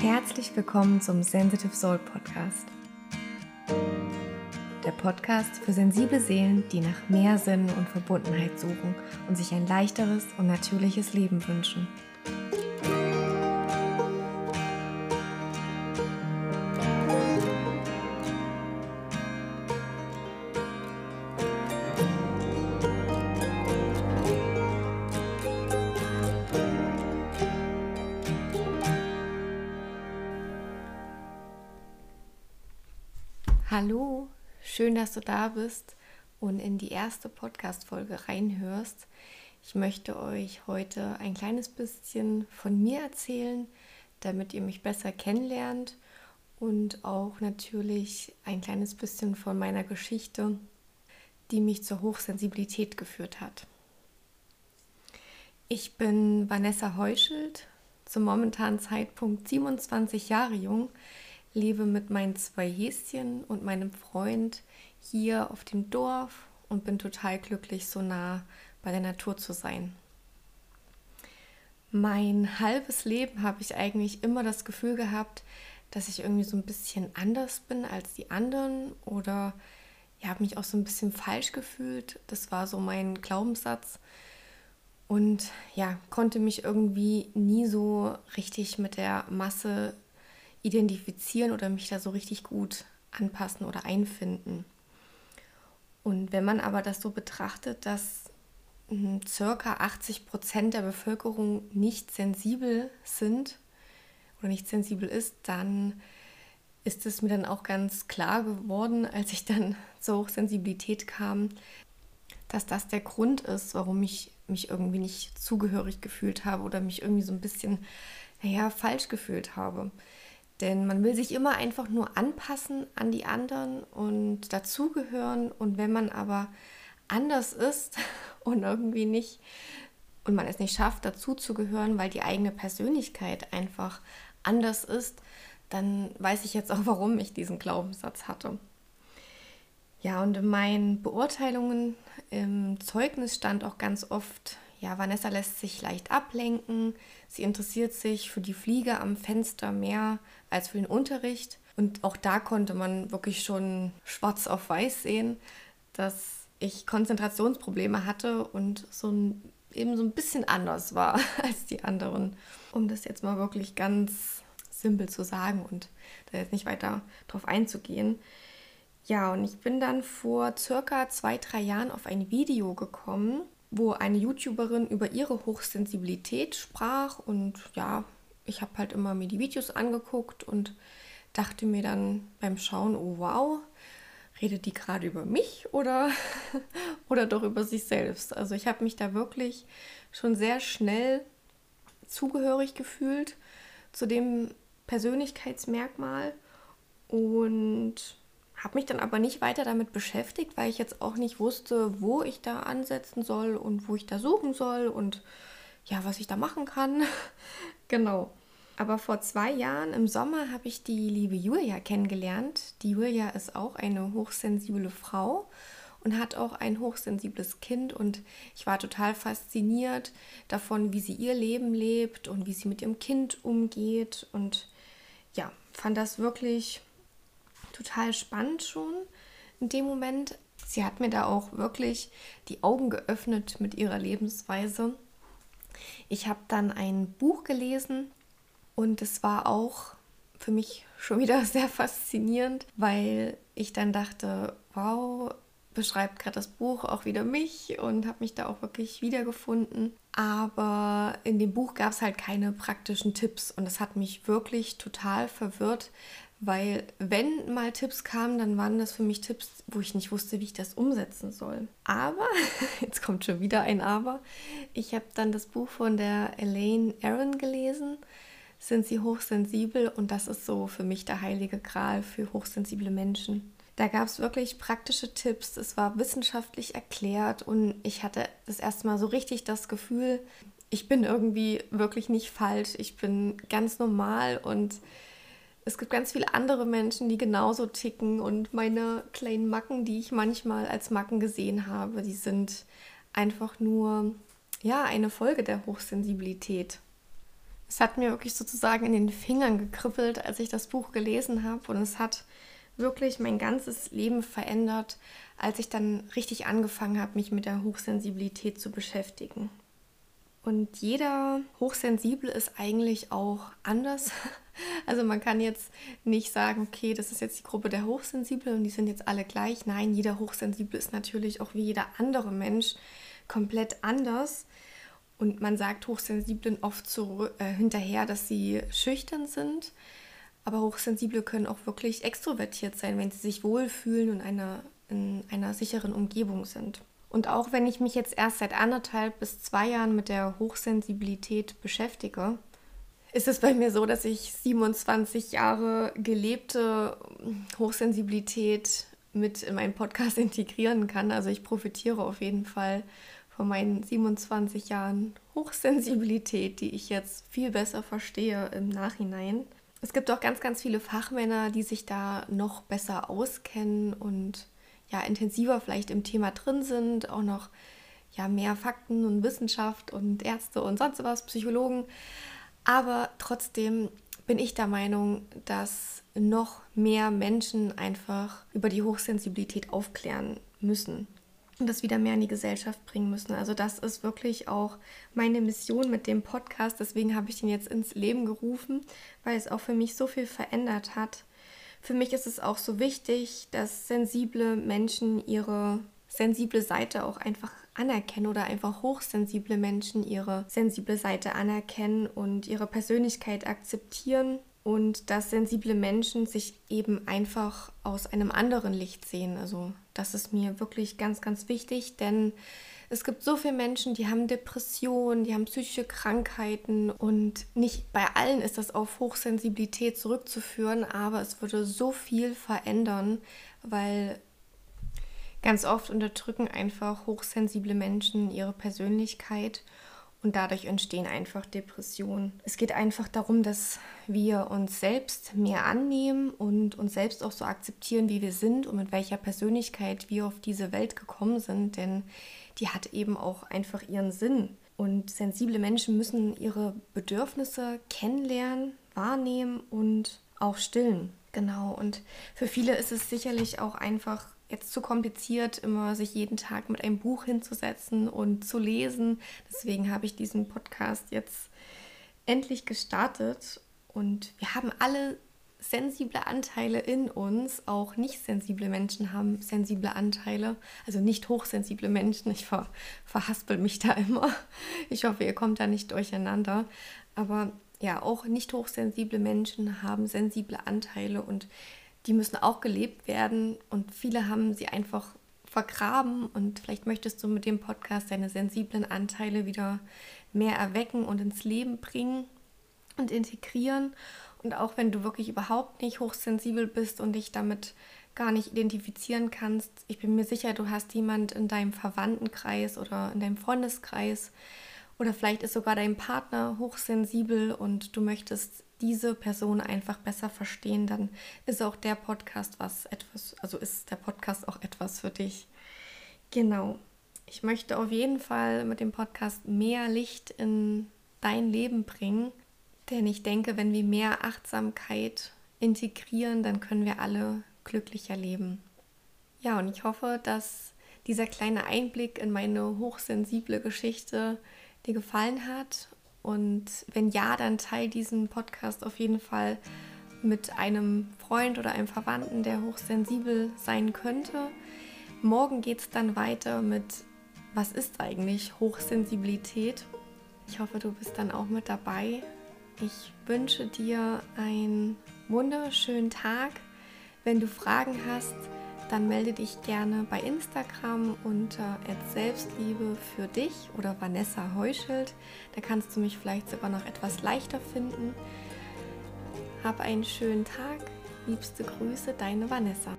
Herzlich willkommen zum Sensitive Soul Podcast. Der Podcast für sensible Seelen, die nach mehr Sinn und Verbundenheit suchen und sich ein leichteres und natürliches Leben wünschen. Hallo, schön, dass du da bist und in die erste Podcast-Folge reinhörst. Ich möchte euch heute ein kleines bisschen von mir erzählen, damit ihr mich besser kennenlernt und auch natürlich ein kleines bisschen von meiner Geschichte, die mich zur Hochsensibilität geführt hat. Ich bin Vanessa Heuschelt, zum momentanen Zeitpunkt 27 Jahre jung lebe mit meinen zwei Häschen und meinem Freund hier auf dem Dorf und bin total glücklich, so nah bei der Natur zu sein. Mein halbes Leben habe ich eigentlich immer das Gefühl gehabt, dass ich irgendwie so ein bisschen anders bin als die anderen oder ja, habe mich auch so ein bisschen falsch gefühlt. Das war so mein Glaubenssatz und ja, konnte mich irgendwie nie so richtig mit der Masse identifizieren oder mich da so richtig gut anpassen oder einfinden. Und wenn man aber das so betrachtet, dass hm, circa 80 Prozent der Bevölkerung nicht sensibel sind oder nicht sensibel ist, dann ist es mir dann auch ganz klar geworden, als ich dann zur Hochsensibilität kam, dass das der Grund ist, warum ich mich irgendwie nicht zugehörig gefühlt habe oder mich irgendwie so ein bisschen, naja, falsch gefühlt habe. Denn man will sich immer einfach nur anpassen an die anderen und dazugehören. Und wenn man aber anders ist und irgendwie nicht und man es nicht schafft, dazuzugehören, weil die eigene Persönlichkeit einfach anders ist, dann weiß ich jetzt auch, warum ich diesen Glaubenssatz hatte. Ja, und in meinen Beurteilungen im Zeugnis stand auch ganz oft, ja, Vanessa lässt sich leicht ablenken, sie interessiert sich für die Fliege am Fenster mehr als für den Unterricht. Und auch da konnte man wirklich schon schwarz auf weiß sehen, dass ich Konzentrationsprobleme hatte und so ein, eben so ein bisschen anders war als die anderen. Um das jetzt mal wirklich ganz simpel zu sagen und da jetzt nicht weiter drauf einzugehen. Ja, und ich bin dann vor circa zwei, drei Jahren auf ein Video gekommen, wo eine YouTuberin über ihre Hochsensibilität sprach und ja, ich habe halt immer mir die Videos angeguckt und dachte mir dann beim Schauen, oh wow, redet die gerade über mich oder, oder doch über sich selbst? Also ich habe mich da wirklich schon sehr schnell zugehörig gefühlt zu dem Persönlichkeitsmerkmal und habe mich dann aber nicht weiter damit beschäftigt, weil ich jetzt auch nicht wusste, wo ich da ansetzen soll und wo ich da suchen soll und ja, was ich da machen kann. genau. Aber vor zwei Jahren im Sommer habe ich die liebe Julia kennengelernt. Die Julia ist auch eine hochsensible Frau und hat auch ein hochsensibles Kind und ich war total fasziniert davon, wie sie ihr Leben lebt und wie sie mit ihrem Kind umgeht und ja, fand das wirklich total spannend schon in dem Moment. Sie hat mir da auch wirklich die Augen geöffnet mit ihrer Lebensweise. Ich habe dann ein Buch gelesen, und es war auch für mich schon wieder sehr faszinierend, weil ich dann dachte, wow, beschreibt gerade das Buch auch wieder mich und habe mich da auch wirklich wiedergefunden. Aber in dem Buch gab es halt keine praktischen Tipps und das hat mich wirklich total verwirrt, weil wenn mal Tipps kamen, dann waren das für mich Tipps, wo ich nicht wusste, wie ich das umsetzen soll. Aber, jetzt kommt schon wieder ein Aber, ich habe dann das Buch von der Elaine Aaron gelesen sind sie hochsensibel und das ist so für mich der heilige Gral für hochsensible Menschen. Da gab es wirklich praktische Tipps, es war wissenschaftlich erklärt und ich hatte das erste Mal so richtig das Gefühl, ich bin irgendwie wirklich nicht falsch, ich bin ganz normal und es gibt ganz viele andere Menschen, die genauso ticken und meine kleinen Macken, die ich manchmal als Macken gesehen habe, die sind einfach nur ja eine Folge der Hochsensibilität. Es hat mir wirklich sozusagen in den Fingern gekribbelt, als ich das Buch gelesen habe. Und es hat wirklich mein ganzes Leben verändert, als ich dann richtig angefangen habe, mich mit der Hochsensibilität zu beschäftigen. Und jeder Hochsensible ist eigentlich auch anders. Also man kann jetzt nicht sagen, okay, das ist jetzt die Gruppe der Hochsensiblen und die sind jetzt alle gleich. Nein, jeder Hochsensible ist natürlich auch wie jeder andere Mensch komplett anders. Und man sagt Hochsensiblen oft zurück, äh, hinterher, dass sie schüchtern sind. Aber Hochsensible können auch wirklich extrovertiert sein, wenn sie sich wohlfühlen und einer, in einer sicheren Umgebung sind. Und auch wenn ich mich jetzt erst seit anderthalb bis zwei Jahren mit der Hochsensibilität beschäftige, ist es bei mir so, dass ich 27 Jahre gelebte Hochsensibilität mit in meinen Podcast integrieren kann. Also ich profitiere auf jeden Fall von meinen 27 Jahren Hochsensibilität, die ich jetzt viel besser verstehe im Nachhinein. Es gibt auch ganz, ganz viele Fachmänner, die sich da noch besser auskennen und ja intensiver vielleicht im Thema drin sind, auch noch ja mehr Fakten und Wissenschaft und Ärzte und sonst was, Psychologen. Aber trotzdem bin ich der Meinung, dass noch mehr Menschen einfach über die Hochsensibilität aufklären müssen und das wieder mehr in die Gesellschaft bringen müssen. Also das ist wirklich auch meine Mission mit dem Podcast. Deswegen habe ich ihn jetzt ins Leben gerufen, weil es auch für mich so viel verändert hat für mich ist es auch so wichtig, dass sensible Menschen ihre sensible Seite auch einfach anerkennen oder einfach hochsensible Menschen ihre sensible Seite anerkennen und ihre Persönlichkeit akzeptieren und dass sensible Menschen sich eben einfach aus einem anderen Licht sehen. Also das ist mir wirklich ganz, ganz wichtig, denn es gibt so viele Menschen, die haben Depressionen, die haben psychische Krankheiten und nicht bei allen ist das auf Hochsensibilität zurückzuführen, aber es würde so viel verändern, weil ganz oft unterdrücken einfach hochsensible Menschen ihre Persönlichkeit und dadurch entstehen einfach Depressionen. Es geht einfach darum, dass wir uns selbst mehr annehmen und uns selbst auch so akzeptieren, wie wir sind und mit welcher Persönlichkeit wir auf diese Welt gekommen sind. Denn die hat eben auch einfach ihren Sinn. Und sensible Menschen müssen ihre Bedürfnisse kennenlernen, wahrnehmen und auch stillen. Genau. Und für viele ist es sicherlich auch einfach jetzt zu kompliziert, immer sich jeden Tag mit einem Buch hinzusetzen und zu lesen. Deswegen habe ich diesen Podcast jetzt endlich gestartet. Und wir haben alle sensible Anteile in uns, auch nicht sensible Menschen haben sensible Anteile, also nicht hochsensible Menschen. Ich ver, verhaspel mich da immer. Ich hoffe, ihr kommt da nicht durcheinander. Aber ja, auch nicht hochsensible Menschen haben sensible Anteile und die müssen auch gelebt werden und viele haben sie einfach vergraben und vielleicht möchtest du mit dem Podcast deine sensiblen Anteile wieder mehr erwecken und ins Leben bringen und integrieren. Und auch wenn du wirklich überhaupt nicht hochsensibel bist und dich damit gar nicht identifizieren kannst, ich bin mir sicher, du hast jemand in deinem Verwandtenkreis oder in deinem Freundeskreis oder vielleicht ist sogar dein Partner hochsensibel und du möchtest diese Person einfach besser verstehen, dann ist auch der Podcast was etwas, also ist der Podcast auch etwas für dich. Genau. Ich möchte auf jeden Fall mit dem Podcast mehr Licht in dein Leben bringen denn ich denke, wenn wir mehr Achtsamkeit integrieren, dann können wir alle glücklicher leben. Ja, und ich hoffe, dass dieser kleine Einblick in meine hochsensible Geschichte dir gefallen hat. Und wenn ja, dann teile diesen Podcast auf jeden Fall mit einem Freund oder einem Verwandten, der hochsensibel sein könnte. Morgen geht es dann weiter mit, was ist eigentlich Hochsensibilität? Ich hoffe, du bist dann auch mit dabei. Ich wünsche dir einen wunderschönen Tag. Wenn du Fragen hast, dann melde dich gerne bei Instagram unter Selbstliebe für dich oder Vanessa Heuschelt. Da kannst du mich vielleicht sogar noch etwas leichter finden. Hab einen schönen Tag. Liebste Grüße, deine Vanessa.